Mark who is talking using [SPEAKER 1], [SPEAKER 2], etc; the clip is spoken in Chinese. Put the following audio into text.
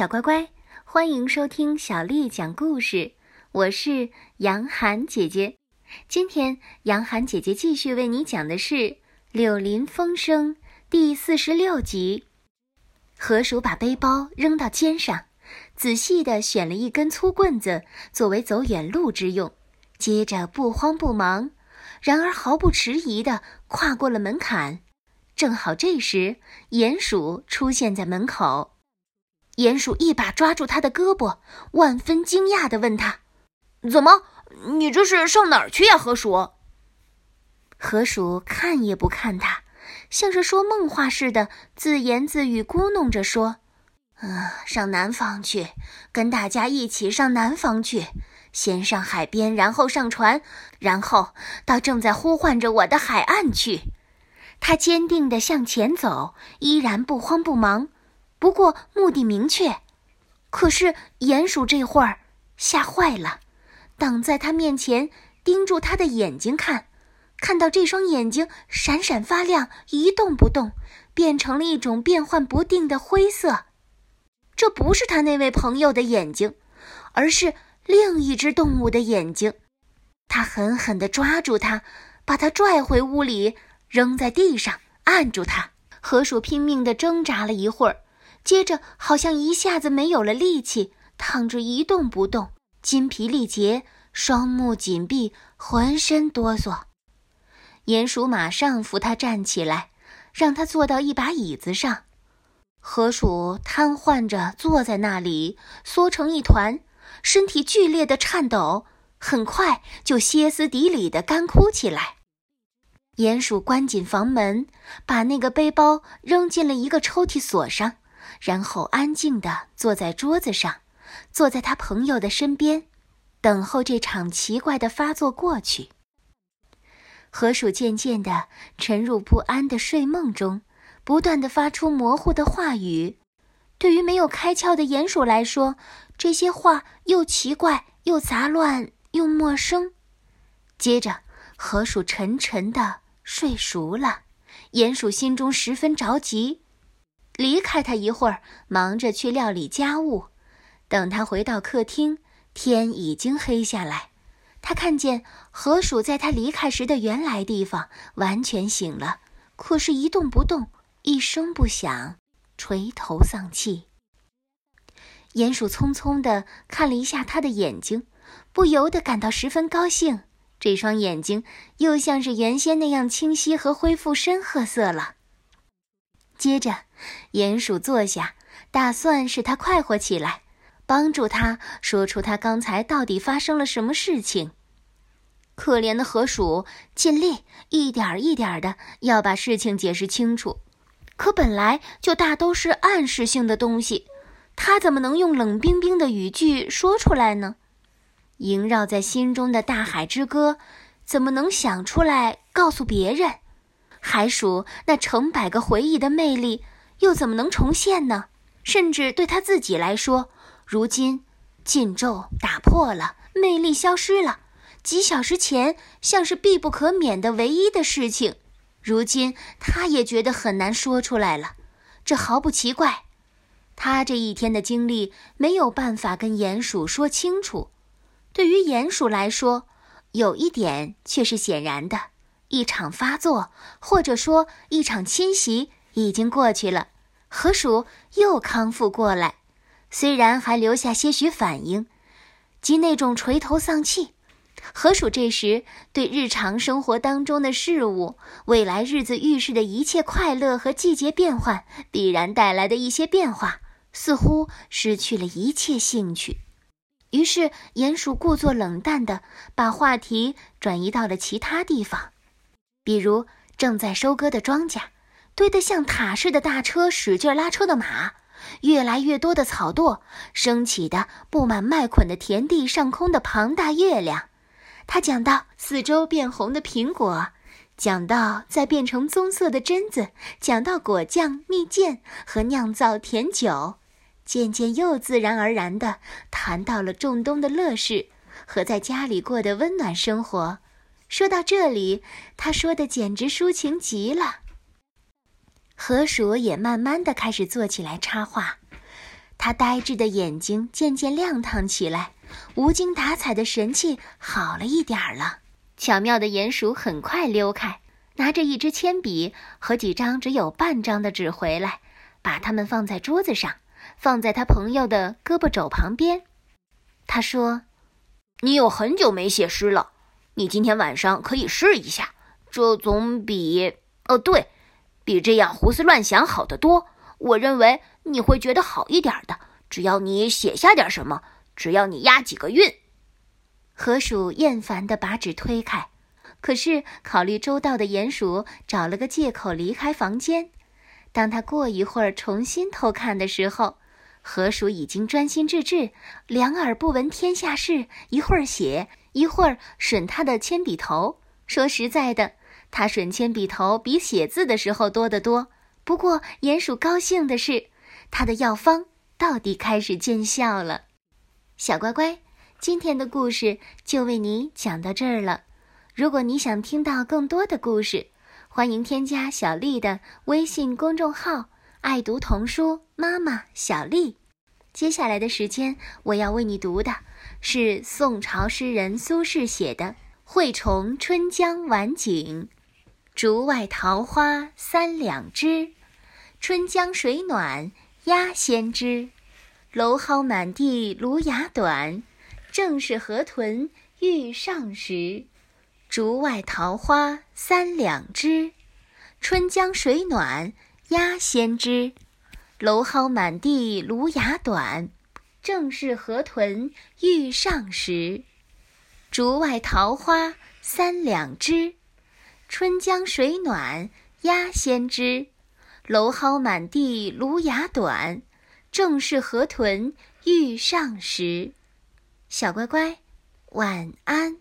[SPEAKER 1] 小乖乖，欢迎收听小丽讲故事。我是杨涵姐姐。今天杨涵姐姐继续为你讲的是《柳林风声》第四十六集。河鼠把背包扔到肩上，仔细地选了一根粗棍子作为走远路之用，接着不慌不忙，然而毫不迟疑地跨过了门槛。正好这时，鼹鼠出现在门口。鼹鼠一把抓住他的胳膊，万分惊讶地问他：“
[SPEAKER 2] 怎么，你这是上哪儿去呀？”河鼠。
[SPEAKER 1] 河鼠看也不看他，像是说梦话似的，自言自语咕哝着说：“嗯，上南方去，跟大家一起上南方去。先上海边，然后上船，然后到正在呼唤着我的海岸去。”他坚定地向前走，依然不慌不忙。不过目的明确，可是鼹鼠这会儿吓坏了，挡在他面前，盯住他的眼睛看，看到这双眼睛闪闪发亮，一动不动，变成了一种变幻不定的灰色。这不是他那位朋友的眼睛，而是另一只动物的眼睛。他狠狠地抓住他，把他拽回屋里，扔在地上，按住他。河鼠拼命地挣扎了一会儿。接着，好像一下子没有了力气，躺着一动不动，筋疲力竭，双目紧闭，浑身哆嗦。鼹鼠马上扶他站起来，让他坐到一把椅子上。河鼠瘫痪着坐在那里，缩成一团，身体剧烈的颤抖，很快就歇斯底里的干哭起来。鼹鼠关紧房门，把那个背包扔进了一个抽屉，锁上。然后安静地坐在桌子上，坐在他朋友的身边，等候这场奇怪的发作过去。河鼠渐渐地沉入不安的睡梦中，不断地发出模糊的话语。对于没有开窍的鼹鼠来说，这些话又奇怪又杂乱又陌生。接着，河鼠沉沉地睡熟了。鼹鼠心中十分着急。离开他一会儿，忙着去料理家务。等他回到客厅，天已经黑下来。他看见河鼠在他离开时的原来地方完全醒了，可是一动不动，一声不响，垂头丧气。鼹鼠匆匆地看了一下他的眼睛，不由得感到十分高兴。这双眼睛又像是原先那样清晰和恢复深褐色了。接着，鼹鼠坐下，打算使他快活起来，帮助他说出他刚才到底发生了什么事情。可怜的河鼠尽力一点一点的要把事情解释清楚，可本来就大都是暗示性的东西，他怎么能用冷冰冰的语句说出来呢？萦绕在心中的大海之歌，怎么能想出来告诉别人？海鼠那成百个回忆的魅力，又怎么能重现呢？甚至对他自己来说，如今禁咒打破了，魅力消失了。几小时前像是必不可免的唯一的事情，如今他也觉得很难说出来了。这毫不奇怪，他这一天的经历没有办法跟鼹鼠说清楚。对于鼹鼠来说，有一点却是显然的。一场发作，或者说一场侵袭，已经过去了。河鼠又康复过来，虽然还留下些许反应，即那种垂头丧气。河鼠这时对日常生活当中的事物、未来日子预示的一切快乐和季节变换必然带来的一些变化，似乎失去了一切兴趣。于是，鼹鼠故作冷淡的把话题转移到了其他地方。比如正在收割的庄稼，堆得像塔似的大车使劲拉车的马，越来越多的草垛，升起的布满麦捆的田地上空的庞大月亮。他讲到四周变红的苹果，讲到再变成棕色的榛子，讲到果酱、蜜饯和酿造甜酒，渐渐又自然而然地谈到了仲冬的乐事和在家里过的温暖生活。说到这里，他说的简直抒情极了。河鼠也慢慢的开始做起来插话，他呆滞的眼睛渐渐亮堂起来，无精打采的神气好了一点儿了。巧妙的鼹鼠很快溜开，拿着一支铅笔和几张只有半张的纸回来，把它们放在桌子上，放在他朋友的胳膊肘旁边。他说：“
[SPEAKER 2] 你有很久没写诗了，你今天晚上可以试一下，这总比……哦，对，比这样胡思乱想好得多。我认为。”你会觉得好一点的，只要你写下点什么，只要你押几个韵。
[SPEAKER 1] 河鼠厌烦地把纸推开，可是考虑周到的鼹鼠找了个借口离开房间。当他过一会儿重新偷看的时候，河鼠已经专心致志，两耳不闻天下事，一会儿写，一会儿吮他的铅笔头。说实在的，他吮铅笔头比写字的时候多得多。不过鼹鼠高兴的是。他的药方到底开始见效了，小乖乖，今天的故事就为你讲到这儿了。如果你想听到更多的故事，欢迎添加小丽的微信公众号“爱读童书妈妈小丽”。接下来的时间，我要为你读的是宋朝诗人苏轼写的《惠崇春江晚景》：“竹外桃花三两枝，春江水暖。”鸭先知，蒌蒿满地芦芽短，正是河豚欲上时。竹外桃花三两枝，春江水暖鸭先知。蒌蒿满地芦芽短，正是河豚欲上时。竹外桃花三两枝，春江水暖鸭先知。蒌蒿满地芦芽短，正是河豚欲上时。小乖乖，晚安。